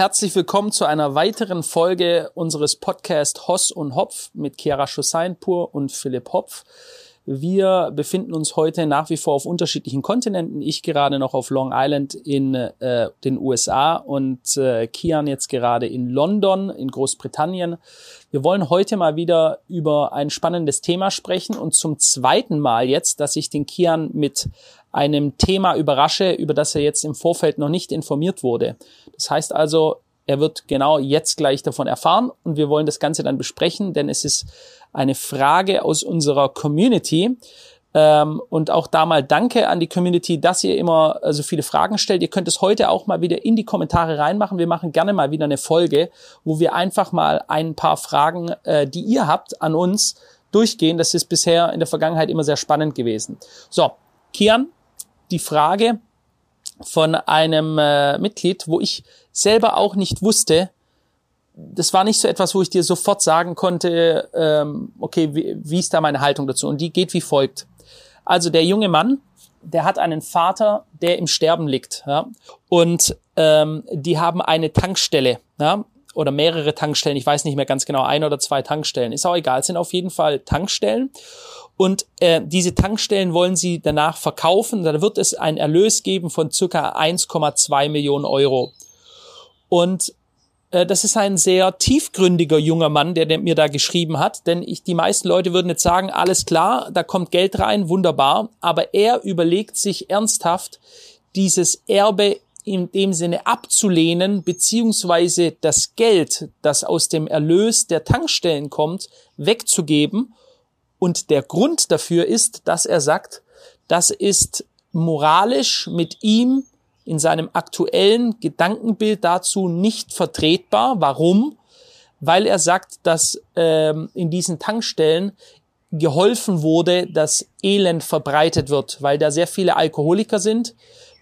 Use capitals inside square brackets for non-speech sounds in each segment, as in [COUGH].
herzlich willkommen zu einer weiteren Folge unseres Podcasts Hoss und Hopf mit Chiara Schussainpur und Philipp Hopf. Wir befinden uns heute nach wie vor auf unterschiedlichen Kontinenten. Ich gerade noch auf Long Island in äh, den USA und äh, Kian jetzt gerade in London in Großbritannien. Wir wollen heute mal wieder über ein spannendes Thema sprechen und zum zweiten Mal jetzt, dass ich den Kian mit einem Thema überrasche, über das er jetzt im Vorfeld noch nicht informiert wurde. Das heißt also, er wird genau jetzt gleich davon erfahren und wir wollen das Ganze dann besprechen, denn es ist eine Frage aus unserer Community. Ähm, und auch da mal danke an die Community, dass ihr immer äh, so viele Fragen stellt. Ihr könnt es heute auch mal wieder in die Kommentare reinmachen. Wir machen gerne mal wieder eine Folge, wo wir einfach mal ein paar Fragen, äh, die ihr habt, an uns durchgehen. Das ist bisher in der Vergangenheit immer sehr spannend gewesen. So, Kian, die Frage von einem äh, Mitglied, wo ich selber auch nicht wusste, das war nicht so etwas, wo ich dir sofort sagen konnte, ähm, okay, wie, wie ist da meine Haltung dazu? Und die geht wie folgt. Also der junge Mann, der hat einen Vater, der im Sterben liegt. Ja? Und ähm, die haben eine Tankstelle. Ja? oder mehrere Tankstellen, ich weiß nicht mehr ganz genau, ein oder zwei Tankstellen, ist auch egal, sind auf jeden Fall Tankstellen. Und äh, diese Tankstellen wollen sie danach verkaufen. Da wird es einen Erlös geben von circa 1,2 Millionen Euro. Und äh, das ist ein sehr tiefgründiger junger Mann, der, der mir da geschrieben hat, denn ich, die meisten Leute würden jetzt sagen, alles klar, da kommt Geld rein, wunderbar, aber er überlegt sich ernsthaft, dieses Erbe in dem Sinne abzulehnen, beziehungsweise das Geld, das aus dem Erlös der Tankstellen kommt, wegzugeben. Und der Grund dafür ist, dass er sagt, das ist moralisch mit ihm in seinem aktuellen Gedankenbild dazu nicht vertretbar. Warum? Weil er sagt, dass ähm, in diesen Tankstellen geholfen wurde, dass Elend verbreitet wird, weil da sehr viele Alkoholiker sind,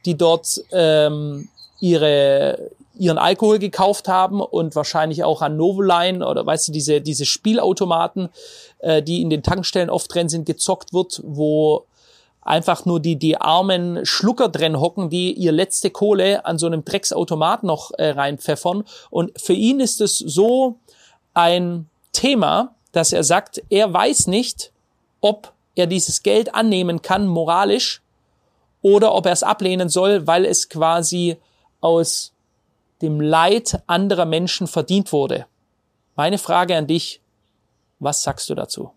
die dort ähm, ihre ihren Alkohol gekauft haben und wahrscheinlich auch an Novoline oder weißt du diese diese Spielautomaten, äh, die in den Tankstellen oft drin sind, gezockt wird, wo einfach nur die, die armen Schlucker drin hocken, die ihr letzte Kohle an so einem Drecksautomat noch äh, reinpfeffern. Und für ihn ist es so ein Thema, dass er sagt, er weiß nicht, ob er dieses Geld annehmen kann, moralisch, oder ob er es ablehnen soll, weil es quasi aus dem Leid anderer Menschen verdient wurde. Meine Frage an dich, was sagst du dazu?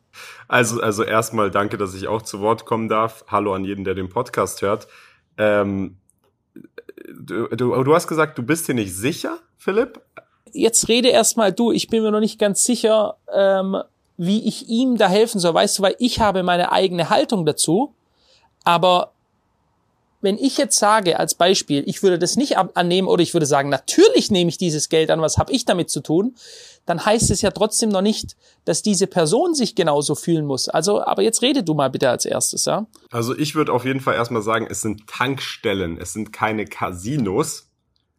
Also, also erstmal danke, dass ich auch zu Wort kommen darf. Hallo an jeden, der den Podcast hört. Ähm, du, du, du hast gesagt, du bist dir nicht sicher, Philipp? Jetzt rede erstmal du. Ich bin mir noch nicht ganz sicher, ähm, wie ich ihm da helfen soll. Weißt du, weil ich habe meine eigene Haltung dazu. Aber wenn ich jetzt sage, als Beispiel, ich würde das nicht annehmen oder ich würde sagen, natürlich nehme ich dieses Geld an, was habe ich damit zu tun, dann heißt es ja trotzdem noch nicht, dass diese Person sich genauso fühlen muss. Also, aber jetzt rede du mal bitte als erstes, ja? Also ich würde auf jeden Fall erstmal sagen, es sind Tankstellen, es sind keine Casinos,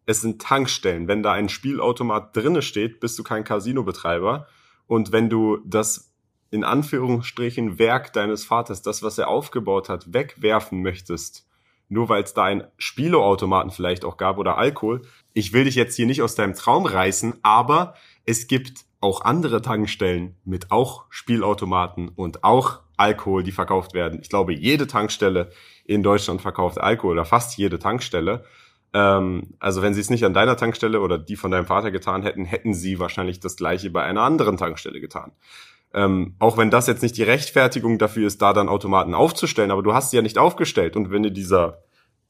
es sind Tankstellen. Wenn da ein Spielautomat drinne steht, bist du kein Casino-Betreiber. Und wenn du das in Anführungsstrichen Werk deines Vaters, das, was er aufgebaut hat, wegwerfen möchtest, nur weil es da einen Spielautomaten vielleicht auch gab oder Alkohol. Ich will dich jetzt hier nicht aus deinem Traum reißen, aber es gibt auch andere Tankstellen mit auch Spielautomaten und auch Alkohol, die verkauft werden. Ich glaube, jede Tankstelle in Deutschland verkauft Alkohol oder fast jede Tankstelle. Ähm, also wenn sie es nicht an deiner Tankstelle oder die von deinem Vater getan hätten, hätten sie wahrscheinlich das gleiche bei einer anderen Tankstelle getan. Ähm, auch wenn das jetzt nicht die Rechtfertigung dafür ist, da dann Automaten aufzustellen, aber du hast sie ja nicht aufgestellt und wenn dir dieser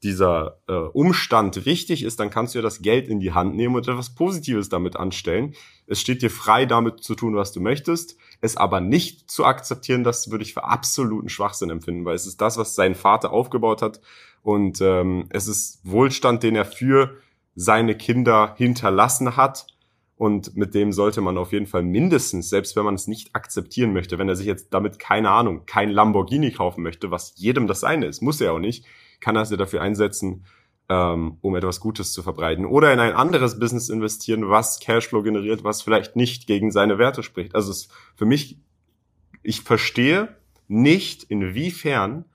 dieser äh, Umstand wichtig ist, dann kannst du ja das Geld in die Hand nehmen und etwas Positives damit anstellen. Es steht dir frei, damit zu tun, was du möchtest. Es aber nicht zu akzeptieren, das würde ich für absoluten Schwachsinn empfinden, weil es ist das, was sein Vater aufgebaut hat und ähm, es ist Wohlstand, den er für seine Kinder hinterlassen hat und mit dem sollte man auf jeden Fall mindestens, selbst wenn man es nicht akzeptieren möchte, wenn er sich jetzt damit, keine Ahnung, kein Lamborghini kaufen möchte, was jedem das seine ist, muss er auch nicht, kann er sich dafür einsetzen, ähm, um etwas Gutes zu verbreiten. Oder in ein anderes Business investieren, was Cashflow generiert, was vielleicht nicht gegen seine Werte spricht. Also es für mich, ich verstehe nicht, inwiefern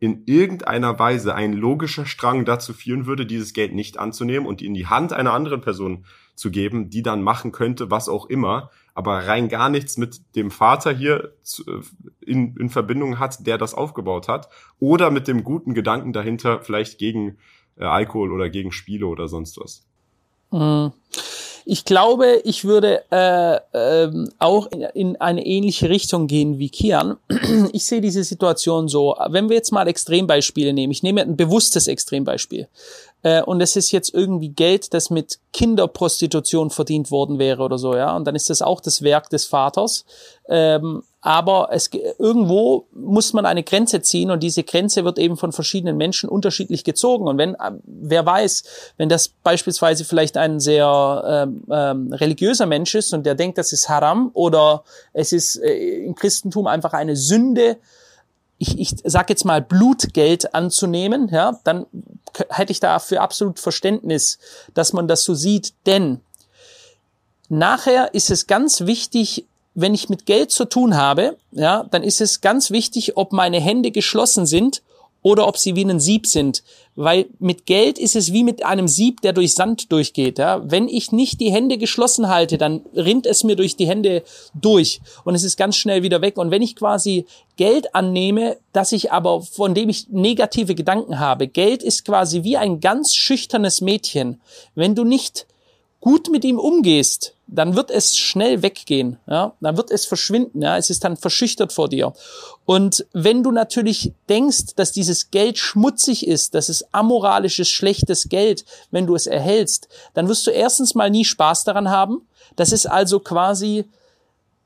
in irgendeiner Weise ein logischer Strang dazu führen würde, dieses Geld nicht anzunehmen und in die Hand einer anderen Person zu geben, die dann machen könnte, was auch immer, aber rein gar nichts mit dem Vater hier äh, in, in Verbindung hat, der das aufgebaut hat, oder mit dem guten Gedanken dahinter, vielleicht gegen äh, Alkohol oder gegen Spiele oder sonst was. Mhm. Ich glaube, ich würde äh, äh, auch in, in eine ähnliche Richtung gehen wie Kian. [CLEARS THROAT] Ich sehe diese Situation so, wenn wir jetzt mal Extrembeispiele nehmen, ich nehme ein bewusstes Extrembeispiel. Äh, und es ist jetzt irgendwie Geld, das mit Kinderprostitution verdient worden wäre oder so, ja. Und dann ist das auch das Werk des Vaters. Ähm, aber es, irgendwo muss man eine Grenze ziehen und diese Grenze wird eben von verschiedenen Menschen unterschiedlich gezogen. Und wenn, äh, wer weiß, wenn das beispielsweise vielleicht ein sehr ähm, ähm, religiöser Mensch ist und der denkt, das ist Haram oder es ist äh, im Christentum einfach eine Sünde, ich, ich sag jetzt mal Blutgeld anzunehmen, ja, dann hätte ich dafür absolut Verständnis, dass man das so sieht. Denn nachher ist es ganz wichtig, wenn ich mit Geld zu tun habe, ja, dann ist es ganz wichtig, ob meine Hände geschlossen sind oder ob sie wie ein Sieb sind. Weil mit Geld ist es wie mit einem Sieb, der durch Sand durchgeht. Ja? Wenn ich nicht die Hände geschlossen halte, dann rinnt es mir durch die Hände durch und es ist ganz schnell wieder weg. Und wenn ich quasi Geld annehme, dass ich aber, von dem ich negative Gedanken habe, Geld ist quasi wie ein ganz schüchternes Mädchen. Wenn du nicht gut mit ihm umgehst, dann wird es schnell weggehen, ja, dann wird es verschwinden, ja, es ist dann verschüchtert vor dir. Und wenn du natürlich denkst, dass dieses Geld schmutzig ist, dass es amoralisches, schlechtes Geld, wenn du es erhältst, dann wirst du erstens mal nie Spaß daran haben. Das ist also quasi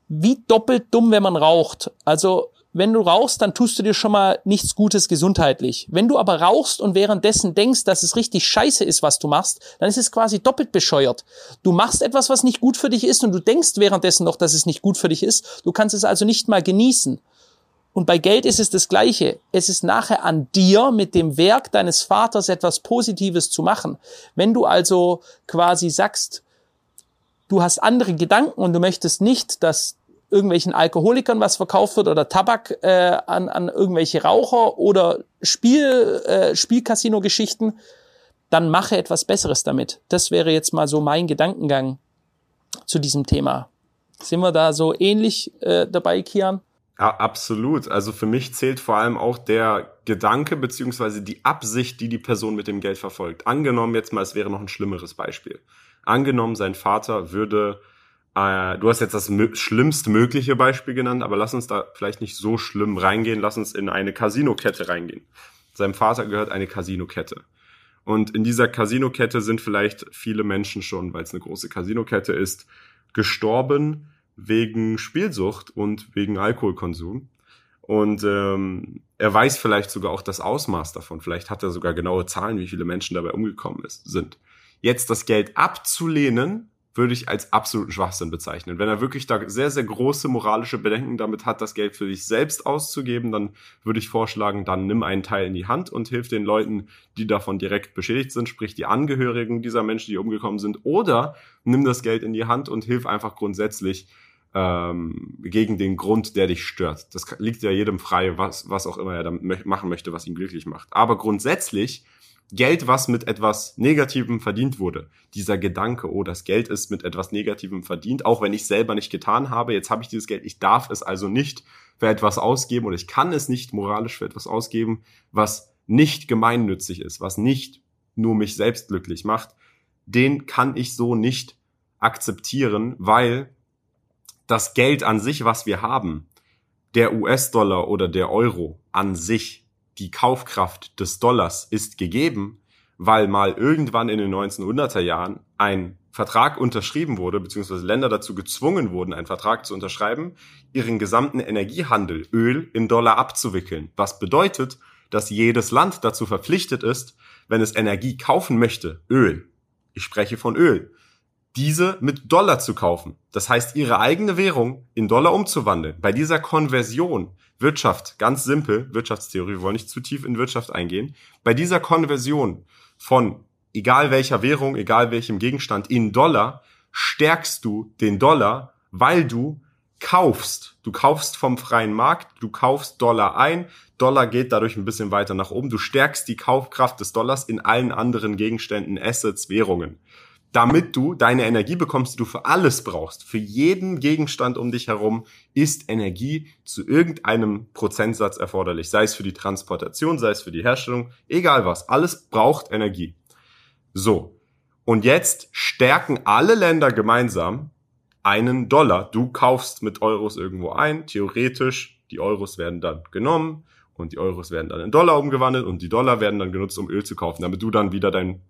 wie doppelt dumm, wenn man raucht. Also wenn du rauchst, dann tust du dir schon mal nichts Gutes gesundheitlich. Wenn du aber rauchst und währenddessen denkst, dass es richtig scheiße ist, was du machst, dann ist es quasi doppelt bescheuert. Du machst etwas, was nicht gut für dich ist und du denkst währenddessen noch, dass es nicht gut für dich ist. Du kannst es also nicht mal genießen. Und bei Geld ist es das Gleiche. Es ist nachher an dir, mit dem Werk deines Vaters etwas Positives zu machen. Wenn du also quasi sagst, du hast andere Gedanken und du möchtest nicht, dass irgendwelchen Alkoholikern was verkauft wird oder Tabak äh, an, an irgendwelche Raucher oder Spiel, äh, Spielcasino-Geschichten, dann mache etwas Besseres damit. Das wäre jetzt mal so mein Gedankengang zu diesem Thema. Sind wir da so ähnlich äh, dabei, Kian? Ja, absolut. Also für mich zählt vor allem auch der Gedanke beziehungsweise die Absicht, die die Person mit dem Geld verfolgt. Angenommen jetzt mal, es wäre noch ein schlimmeres Beispiel. Angenommen, sein Vater würde äh, du hast jetzt das schlimmst mögliche Beispiel genannt, aber lass uns da vielleicht nicht so schlimm reingehen. Lass uns in eine Casino-Kette reingehen. Seinem Vater gehört eine Casino-Kette. Und in dieser Casino-Kette sind vielleicht viele Menschen schon, weil es eine große Casino-Kette ist, gestorben wegen Spielsucht und wegen Alkoholkonsum. Und ähm, er weiß vielleicht sogar auch das Ausmaß davon. Vielleicht hat er sogar genaue Zahlen, wie viele Menschen dabei umgekommen ist, sind. Jetzt das Geld abzulehnen, würde ich als absoluten Schwachsinn bezeichnen. Wenn er wirklich da sehr, sehr große moralische Bedenken damit hat, das Geld für sich selbst auszugeben, dann würde ich vorschlagen, dann nimm einen Teil in die Hand und hilf den Leuten, die davon direkt beschädigt sind, sprich die Angehörigen dieser Menschen, die umgekommen sind, oder nimm das Geld in die Hand und hilf einfach grundsätzlich ähm, gegen den Grund, der dich stört. Das liegt ja jedem frei, was, was auch immer er damit machen möchte, was ihn glücklich macht. Aber grundsätzlich Geld, was mit etwas Negativem verdient wurde. Dieser Gedanke, oh, das Geld ist mit etwas Negativem verdient, auch wenn ich selber nicht getan habe, jetzt habe ich dieses Geld, ich darf es also nicht für etwas ausgeben oder ich kann es nicht moralisch für etwas ausgeben, was nicht gemeinnützig ist, was nicht nur mich selbst glücklich macht, den kann ich so nicht akzeptieren, weil das Geld an sich, was wir haben, der US-Dollar oder der Euro an sich die Kaufkraft des Dollars ist gegeben, weil mal irgendwann in den 1900er Jahren ein Vertrag unterschrieben wurde, beziehungsweise Länder dazu gezwungen wurden, einen Vertrag zu unterschreiben, ihren gesamten Energiehandel, Öl, in Dollar abzuwickeln. Was bedeutet, dass jedes Land dazu verpflichtet ist, wenn es Energie kaufen möchte, Öl, ich spreche von Öl, diese mit Dollar zu kaufen. Das heißt, ihre eigene Währung in Dollar umzuwandeln. Bei dieser Konversion Wirtschaft, ganz simpel, Wirtschaftstheorie, wir wollen nicht zu tief in Wirtschaft eingehen. Bei dieser Konversion von egal welcher Währung, egal welchem Gegenstand in Dollar, stärkst du den Dollar, weil du kaufst. Du kaufst vom freien Markt, du kaufst Dollar ein, Dollar geht dadurch ein bisschen weiter nach oben. Du stärkst die Kaufkraft des Dollars in allen anderen Gegenständen, Assets, Währungen. Damit du deine Energie bekommst, die du für alles brauchst. Für jeden Gegenstand um dich herum ist Energie zu irgendeinem Prozentsatz erforderlich. Sei es für die Transportation, sei es für die Herstellung, egal was. Alles braucht Energie. So. Und jetzt stärken alle Länder gemeinsam einen Dollar. Du kaufst mit Euros irgendwo ein. Theoretisch, die Euros werden dann genommen und die Euros werden dann in Dollar umgewandelt und die Dollar werden dann genutzt, um Öl zu kaufen, damit du dann wieder dein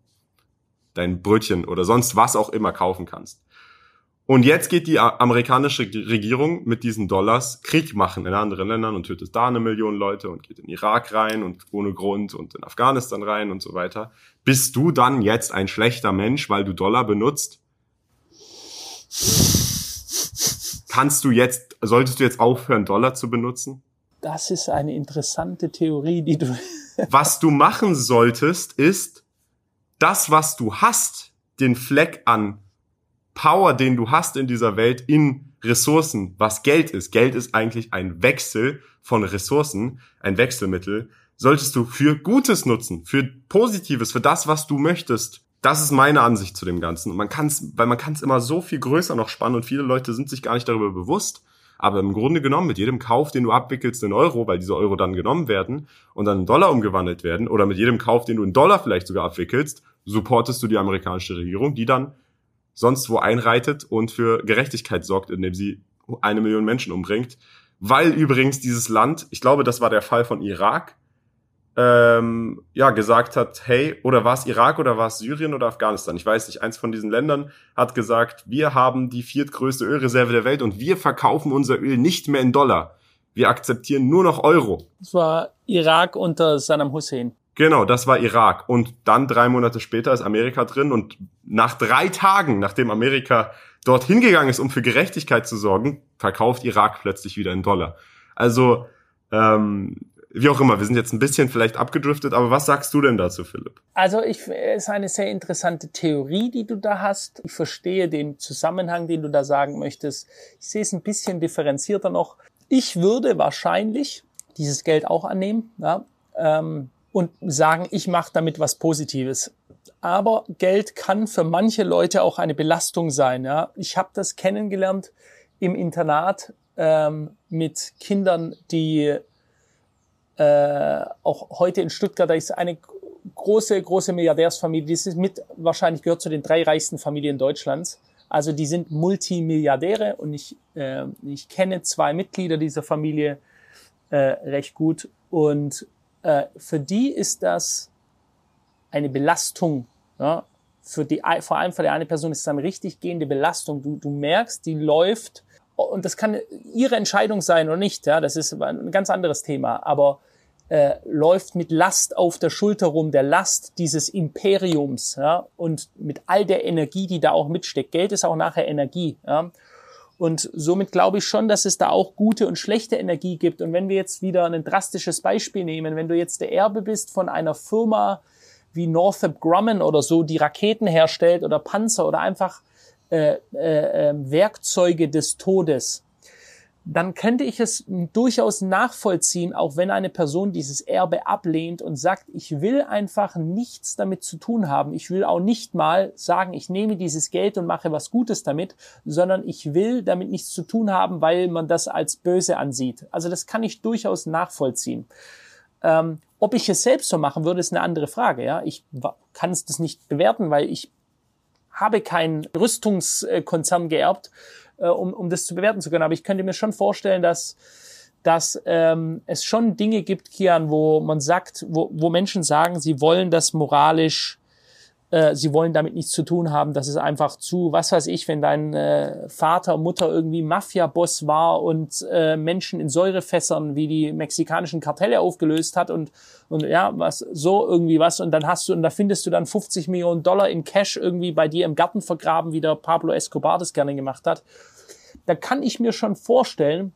dein Brötchen oder sonst was auch immer kaufen kannst. Und jetzt geht die amerikanische Regierung mit diesen Dollars Krieg machen in anderen Ländern und tötet da eine Million Leute und geht in Irak rein und ohne Grund und in Afghanistan rein und so weiter. Bist du dann jetzt ein schlechter Mensch, weil du Dollar benutzt? Kannst du jetzt, solltest du jetzt aufhören, Dollar zu benutzen? Das ist eine interessante Theorie, die du. Was du machen solltest, ist, das, was du hast, den Fleck an Power, den du hast in dieser Welt, in Ressourcen, was Geld ist. Geld ist eigentlich ein Wechsel von Ressourcen, ein Wechselmittel, solltest du für Gutes nutzen, für Positives, für das, was du möchtest. Das ist meine Ansicht zu dem Ganzen. Und man kann es, weil man kann es immer so viel größer noch spannen und viele Leute sind sich gar nicht darüber bewusst. Aber im Grunde genommen, mit jedem Kauf, den du abwickelst in Euro, weil diese Euro dann genommen werden und dann in Dollar umgewandelt werden, oder mit jedem Kauf, den du in Dollar vielleicht sogar abwickelst, supportest du die amerikanische Regierung, die dann sonst wo einreitet und für Gerechtigkeit sorgt, indem sie eine Million Menschen umbringt. Weil übrigens dieses Land, ich glaube, das war der Fall von Irak, ähm, ja, gesagt hat, hey, oder war es Irak oder war es Syrien oder Afghanistan? Ich weiß nicht, eins von diesen Ländern hat gesagt, wir haben die viertgrößte Ölreserve der Welt und wir verkaufen unser Öl nicht mehr in Dollar. Wir akzeptieren nur noch Euro. Das war Irak unter Saddam Hussein. Genau, das war Irak. Und dann drei Monate später ist Amerika drin und nach drei Tagen, nachdem Amerika dorthin gegangen ist, um für Gerechtigkeit zu sorgen, verkauft Irak plötzlich wieder in Dollar. Also ähm, wie auch immer, wir sind jetzt ein bisschen vielleicht abgedriftet, aber was sagst du denn dazu, Philipp? Also ich, es ist eine sehr interessante Theorie, die du da hast. Ich verstehe den Zusammenhang, den du da sagen möchtest. Ich sehe es ein bisschen differenzierter noch. Ich würde wahrscheinlich dieses Geld auch annehmen ja, ähm, und sagen, ich mache damit was Positives. Aber Geld kann für manche Leute auch eine Belastung sein. Ja. Ich habe das kennengelernt im Internat ähm, mit Kindern, die äh, auch heute in Stuttgart, da ist eine große, große Milliardärsfamilie, die ist mit, wahrscheinlich gehört zu den drei reichsten Familien Deutschlands. Also die sind Multimilliardäre und ich, äh, ich kenne zwei Mitglieder dieser Familie äh, recht gut. Und äh, für die ist das eine Belastung. Ja? Für die, vor allem für die eine Person ist es eine richtig gehende Belastung. Du, du merkst, die läuft und das kann ihre Entscheidung sein oder nicht. Ja, das ist ein ganz anderes Thema. Aber äh, läuft mit Last auf der Schulter rum, der Last dieses Imperiums, ja, und mit all der Energie, die da auch mitsteckt. Geld ist auch nachher Energie, ja. Und somit glaube ich schon, dass es da auch gute und schlechte Energie gibt. Und wenn wir jetzt wieder ein drastisches Beispiel nehmen, wenn du jetzt der Erbe bist von einer Firma wie Northrop Grumman oder so, die Raketen herstellt oder Panzer oder einfach äh, äh, ähm, Werkzeuge des Todes, dann könnte ich es durchaus nachvollziehen, auch wenn eine Person dieses Erbe ablehnt und sagt, ich will einfach nichts damit zu tun haben. Ich will auch nicht mal sagen, ich nehme dieses Geld und mache was Gutes damit, sondern ich will damit nichts zu tun haben, weil man das als böse ansieht. Also das kann ich durchaus nachvollziehen. Ähm, ob ich es selbst so machen würde, ist eine andere Frage. Ja, ich kann es das nicht bewerten, weil ich habe keinen Rüstungskonzern geerbt äh, um, um das zu bewerten zu können. Aber ich könnte mir schon vorstellen, dass dass ähm, es schon Dinge gibt, Kian, wo man sagt, wo, wo Menschen sagen, sie wollen das moralisch äh, sie wollen damit nichts zu tun haben, das ist einfach zu, was weiß ich, wenn dein äh, Vater, Mutter irgendwie Mafia-Boss war und äh, Menschen in Säurefässern wie die mexikanischen Kartelle aufgelöst hat und, und ja, was, so irgendwie was und dann hast du, und da findest du dann 50 Millionen Dollar in Cash irgendwie bei dir im Garten vergraben, wie der Pablo Escobar das gerne gemacht hat. Da kann ich mir schon vorstellen,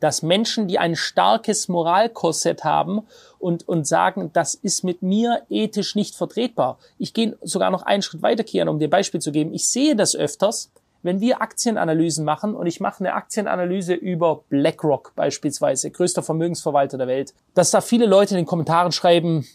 dass Menschen, die ein starkes Moralkorsett haben und, und sagen, das ist mit mir ethisch nicht vertretbar. Ich gehe sogar noch einen Schritt weiter, Kian, um dir Beispiel zu geben. Ich sehe das öfters, wenn wir Aktienanalysen machen und ich mache eine Aktienanalyse über BlackRock beispielsweise, größter Vermögensverwalter der Welt, dass da viele Leute in den Kommentaren schreiben,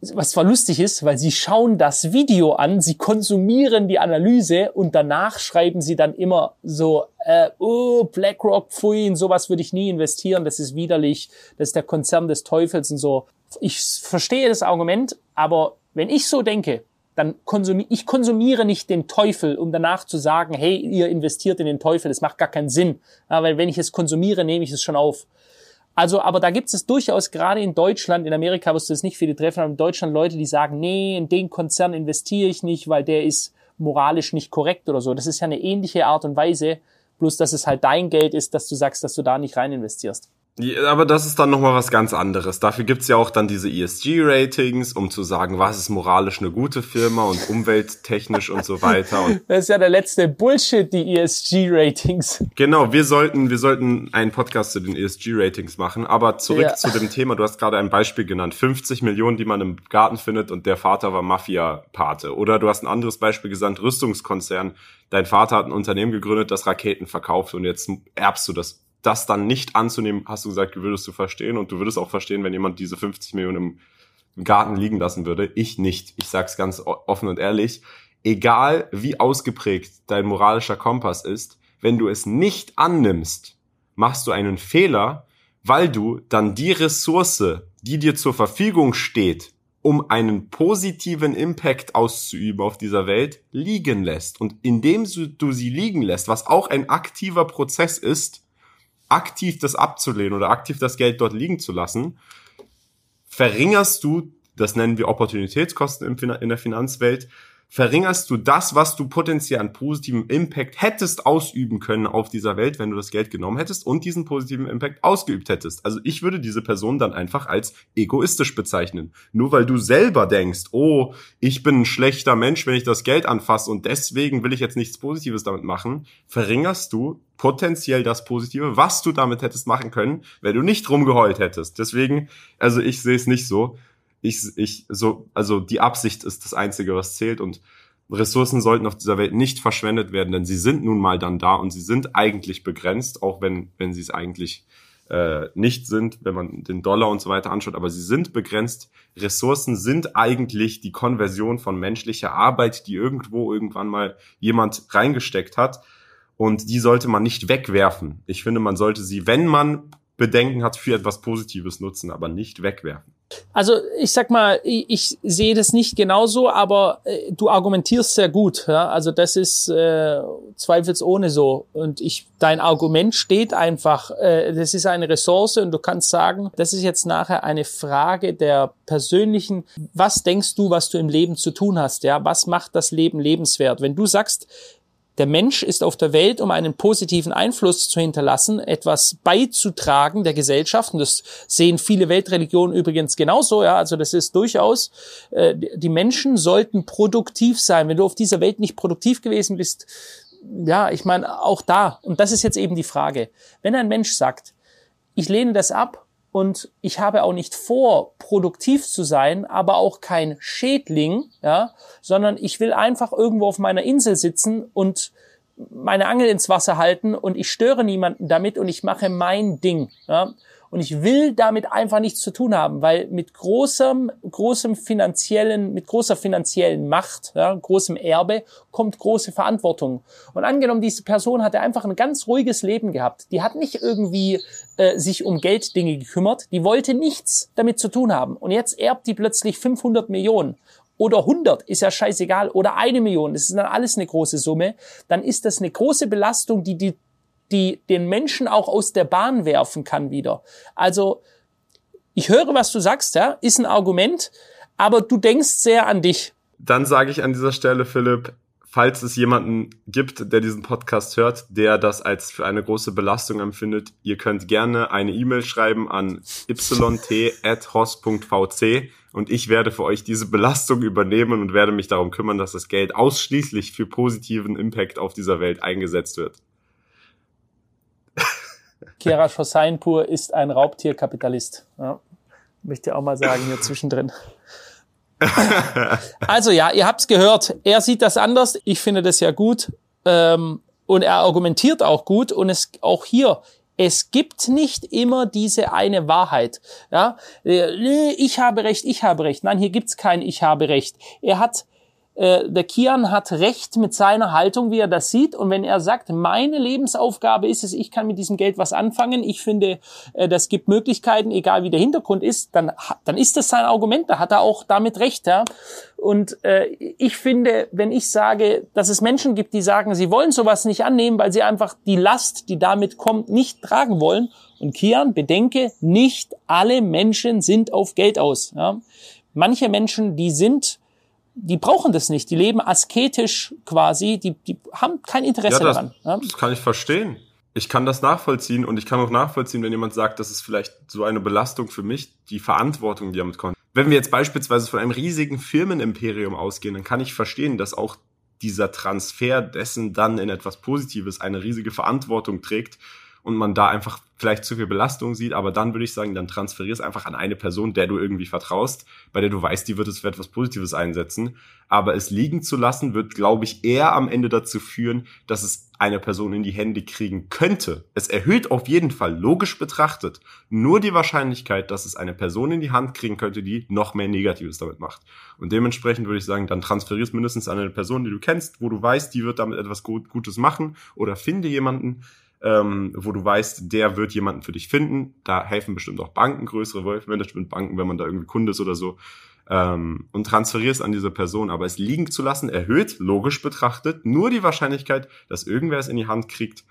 was zwar lustig ist, weil sie schauen das Video an, sie konsumieren die Analyse und danach schreiben sie dann immer so, äh, oh, BlackRock, pfui, in sowas würde ich nie investieren, das ist widerlich, das ist der Konzern des Teufels und so. Ich verstehe das Argument, aber wenn ich so denke, dann konsumiere ich konsumiere nicht den Teufel, um danach zu sagen, hey, ihr investiert in den Teufel, das macht gar keinen Sinn. Ja, weil wenn ich es konsumiere, nehme ich es schon auf. Also, aber da gibt es durchaus gerade in Deutschland, in Amerika wirst du es nicht viele treffen, aber in Deutschland Leute, die sagen, nee, in den Konzern investiere ich nicht, weil der ist moralisch nicht korrekt oder so. Das ist ja eine ähnliche Art und Weise, bloß dass es halt dein Geld ist, dass du sagst, dass du da nicht rein investierst. Ja, aber das ist dann nochmal was ganz anderes. Dafür gibt's ja auch dann diese ESG-Ratings, um zu sagen, was ist moralisch eine gute Firma und umwelttechnisch und so weiter. Und das ist ja der letzte Bullshit, die ESG-Ratings. Genau, wir sollten, wir sollten einen Podcast zu den ESG-Ratings machen. Aber zurück ja. zu dem Thema, du hast gerade ein Beispiel genannt. 50 Millionen, die man im Garten findet und der Vater war Mafia-Pate. Oder du hast ein anderes Beispiel gesagt, Rüstungskonzern. Dein Vater hat ein Unternehmen gegründet, das Raketen verkauft und jetzt erbst du das das dann nicht anzunehmen, hast du gesagt, würdest du verstehen und du würdest auch verstehen, wenn jemand diese 50 Millionen im, Garten liegen lassen würde. Ich nicht. Ich sag's ganz offen und ehrlich. Egal wie ausgeprägt dein moralischer Kompass ist, wenn du es nicht annimmst, machst du einen Fehler, weil du dann die Ressource, die dir zur Verfügung steht, um einen positiven Impact auszuüben auf dieser Welt, liegen lässt. Und indem du sie liegen lässt, was auch ein aktiver Prozess ist, aktiv das abzulehnen oder aktiv das Geld dort liegen zu lassen, verringerst du, das nennen wir Opportunitätskosten in der Finanzwelt, verringerst du das, was du potenziell an positivem Impact hättest ausüben können auf dieser Welt, wenn du das Geld genommen hättest und diesen positiven Impact ausgeübt hättest. Also ich würde diese Person dann einfach als egoistisch bezeichnen. Nur weil du selber denkst, oh, ich bin ein schlechter Mensch, wenn ich das Geld anfasse und deswegen will ich jetzt nichts Positives damit machen, verringerst du potenziell das Positive, was du damit hättest machen können, wenn du nicht rumgeheult hättest. Deswegen, also ich sehe es nicht so ich, ich, so, also die Absicht ist das Einzige, was zählt und Ressourcen sollten auf dieser Welt nicht verschwendet werden, denn sie sind nun mal dann da und sie sind eigentlich begrenzt, auch wenn, wenn sie es eigentlich äh, nicht sind, wenn man den Dollar und so weiter anschaut, aber sie sind begrenzt. Ressourcen sind eigentlich die Konversion von menschlicher Arbeit, die irgendwo irgendwann mal jemand reingesteckt hat. Und die sollte man nicht wegwerfen. Ich finde, man sollte sie, wenn man Bedenken hat, für etwas Positives nutzen, aber nicht wegwerfen. Also ich sag mal, ich, sehe das nicht genauso, aber äh, du argumentierst sehr gut. Ja? Also das ist äh, zweifelsohne so. Und ich, dein Argument steht einfach. Äh, das ist eine Ressource und du kannst sagen, das ist jetzt nachher eine Frage der persönlichen. Was denkst du, was du im Leben zu tun hast? Ja, was macht das Leben lebenswert? Wenn du sagst, der Mensch ist auf der Welt, um einen positiven Einfluss zu hinterlassen, etwas beizutragen der Gesellschaft. Und das sehen viele Weltreligionen übrigens genauso. Ja, also das ist durchaus, äh, die Menschen sollten produktiv sein. Wenn du auf dieser Welt nicht produktiv gewesen bist, ja, ich meine, auch da. Und das ist jetzt eben die Frage. Wenn ein Mensch sagt, ich lehne das ab und ich habe auch nicht vor, produktiv zu sein, aber auch kein Schädling, ja, sondern ich will einfach irgendwo auf meiner Insel sitzen und meine Angel ins Wasser halten und ich störe niemanden damit und ich mache mein Ding, ja. Und ich will damit einfach nichts zu tun haben, weil mit großem, großem finanziellen, mit großer finanziellen Macht, ja, großem Erbe kommt große Verantwortung. Und angenommen, diese Person hatte einfach ein ganz ruhiges Leben gehabt. Die hat nicht irgendwie äh, sich um Gelddinge gekümmert. Die wollte nichts damit zu tun haben. Und jetzt erbt die plötzlich 500 Millionen oder 100, ist ja scheißegal, oder eine Million, das ist dann alles eine große Summe, dann ist das eine große Belastung, die die die den Menschen auch aus der Bahn werfen kann wieder. Also ich höre, was du sagst, ja, ist ein Argument, aber du denkst sehr an dich. Dann sage ich an dieser Stelle, Philipp, falls es jemanden gibt, der diesen Podcast hört, der das als für eine große Belastung empfindet, ihr könnt gerne eine E-Mail schreiben an yt.hos.vc und ich werde für euch diese Belastung übernehmen und werde mich darum kümmern, dass das Geld ausschließlich für positiven Impact auf dieser Welt eingesetzt wird. Kera Schosseinpur ist ein Raubtierkapitalist. Ja. Möchte auch mal sagen hier zwischendrin. [LAUGHS] also ja, ihr habt's gehört. Er sieht das anders. Ich finde das ja gut. Ähm, und er argumentiert auch gut. Und es auch hier, Es gibt nicht immer diese eine Wahrheit. Ja, äh, ich habe recht, ich habe recht. Nein, hier gibt's kein Ich habe recht. Er hat äh, der Kian hat recht mit seiner Haltung, wie er das sieht. Und wenn er sagt, meine Lebensaufgabe ist es, ich kann mit diesem Geld was anfangen, ich finde, äh, das gibt Möglichkeiten, egal wie der Hintergrund ist, dann, dann ist das sein Argument, da hat er auch damit recht. Ja? Und äh, ich finde, wenn ich sage, dass es Menschen gibt, die sagen, sie wollen sowas nicht annehmen, weil sie einfach die Last, die damit kommt, nicht tragen wollen. Und Kian, bedenke, nicht alle Menschen sind auf Geld aus. Ja? Manche Menschen, die sind die brauchen das nicht. Die leben asketisch quasi. Die, die haben kein Interesse ja, das, daran. Ja? Das kann ich verstehen. Ich kann das nachvollziehen und ich kann auch nachvollziehen, wenn jemand sagt, das ist vielleicht so eine Belastung für mich, die Verantwortung, die damit kommt. Wenn wir jetzt beispielsweise von einem riesigen Firmenimperium ausgehen, dann kann ich verstehen, dass auch dieser Transfer dessen dann in etwas Positives eine riesige Verantwortung trägt und man da einfach vielleicht zu viel Belastung sieht, aber dann würde ich sagen, dann transferier es einfach an eine Person, der du irgendwie vertraust, bei der du weißt, die wird es für etwas Positives einsetzen. Aber es liegen zu lassen, wird, glaube ich, eher am Ende dazu führen, dass es eine Person in die Hände kriegen könnte. Es erhöht auf jeden Fall, logisch betrachtet, nur die Wahrscheinlichkeit, dass es eine Person in die Hand kriegen könnte, die noch mehr Negatives damit macht. Und dementsprechend würde ich sagen, dann transferier es mindestens an eine Person, die du kennst, wo du weißt, die wird damit etwas Gutes machen oder finde jemanden, ähm, wo du weißt, der wird jemanden für dich finden. Da helfen bestimmt auch Banken, größere Wealth Management Banken, wenn man da irgendwie Kunde ist oder so. Ähm, und transferierst an diese Person. Aber es liegen zu lassen, erhöht, logisch betrachtet, nur die Wahrscheinlichkeit, dass irgendwer es in die Hand kriegt,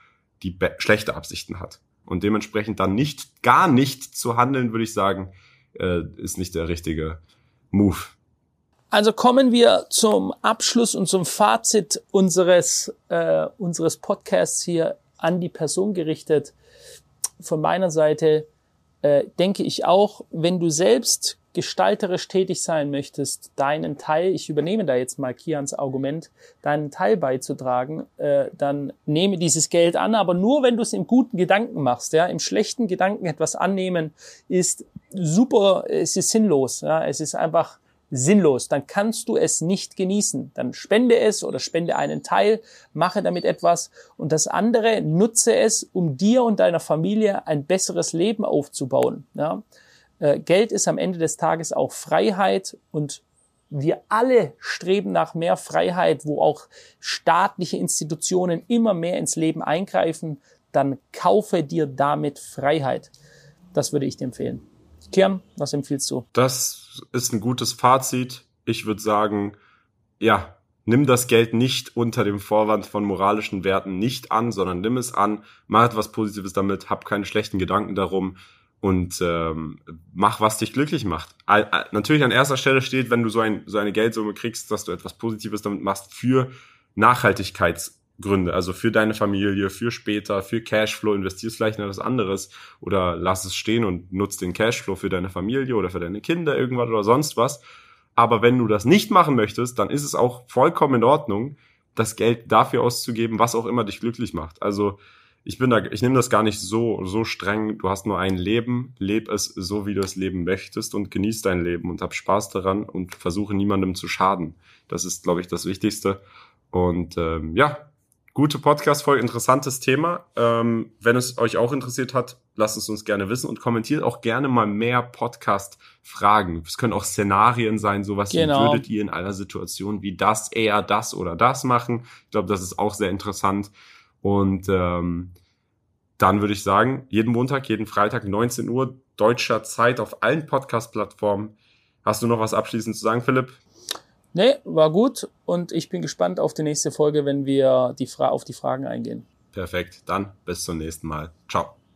die schlechte Absichten hat. Und dementsprechend dann nicht, gar nicht zu handeln, würde ich sagen, äh, ist nicht der richtige Move. Also kommen wir zum Abschluss und zum Fazit unseres, äh, unseres Podcasts hier an die Person gerichtet. Von meiner Seite äh, denke ich auch, wenn du selbst gestalterisch tätig sein möchtest, deinen Teil, ich übernehme da jetzt mal Kians Argument, deinen Teil beizutragen, äh, dann nehme dieses Geld an, aber nur wenn du es im guten Gedanken machst. Ja, im schlechten Gedanken etwas annehmen ist super, es ist sinnlos. Ja, es ist einfach sinnlos, dann kannst du es nicht genießen. Dann spende es oder spende einen Teil, mache damit etwas und das andere nutze es, um dir und deiner Familie ein besseres Leben aufzubauen. Ja? Äh, Geld ist am Ende des Tages auch Freiheit und wir alle streben nach mehr Freiheit, wo auch staatliche Institutionen immer mehr ins Leben eingreifen, dann kaufe dir damit Freiheit. Das würde ich dir empfehlen. Kian, was empfiehlst du? Das ist ein gutes Fazit. Ich würde sagen, ja, nimm das Geld nicht unter dem Vorwand von moralischen Werten nicht an, sondern nimm es an, mach etwas Positives damit, hab keine schlechten Gedanken darum und ähm, mach, was dich glücklich macht. Natürlich an erster Stelle steht, wenn du so, ein, so eine Geldsumme kriegst, dass du etwas Positives damit machst für Nachhaltigkeits Gründe, also für deine Familie, für später, für Cashflow, investierst vielleicht in etwas anderes oder lass es stehen und nutzt den Cashflow für deine Familie oder für deine Kinder irgendwas oder sonst was. Aber wenn du das nicht machen möchtest, dann ist es auch vollkommen in Ordnung, das Geld dafür auszugeben, was auch immer dich glücklich macht. Also ich bin da, ich nehme das gar nicht so, so streng. Du hast nur ein Leben, leb es so, wie du es leben möchtest und genieß dein Leben und hab Spaß daran und versuche niemandem zu schaden. Das ist, glaube ich, das Wichtigste. Und ähm, ja, Gute Podcast-Folge, interessantes Thema. Ähm, wenn es euch auch interessiert hat, lasst es uns gerne wissen und kommentiert auch gerne mal mehr Podcast-Fragen. Es können auch Szenarien sein, sowas genau. wie würdet ihr in einer Situation wie das eher das oder das machen. Ich glaube, das ist auch sehr interessant. Und ähm, dann würde ich sagen, jeden Montag, jeden Freitag, 19 Uhr deutscher Zeit auf allen Podcast-Plattformen. Hast du noch was abschließend zu sagen, Philipp? Nee, war gut und ich bin gespannt auf die nächste Folge, wenn wir die Fra auf die Fragen eingehen. Perfekt, dann bis zum nächsten Mal. Ciao.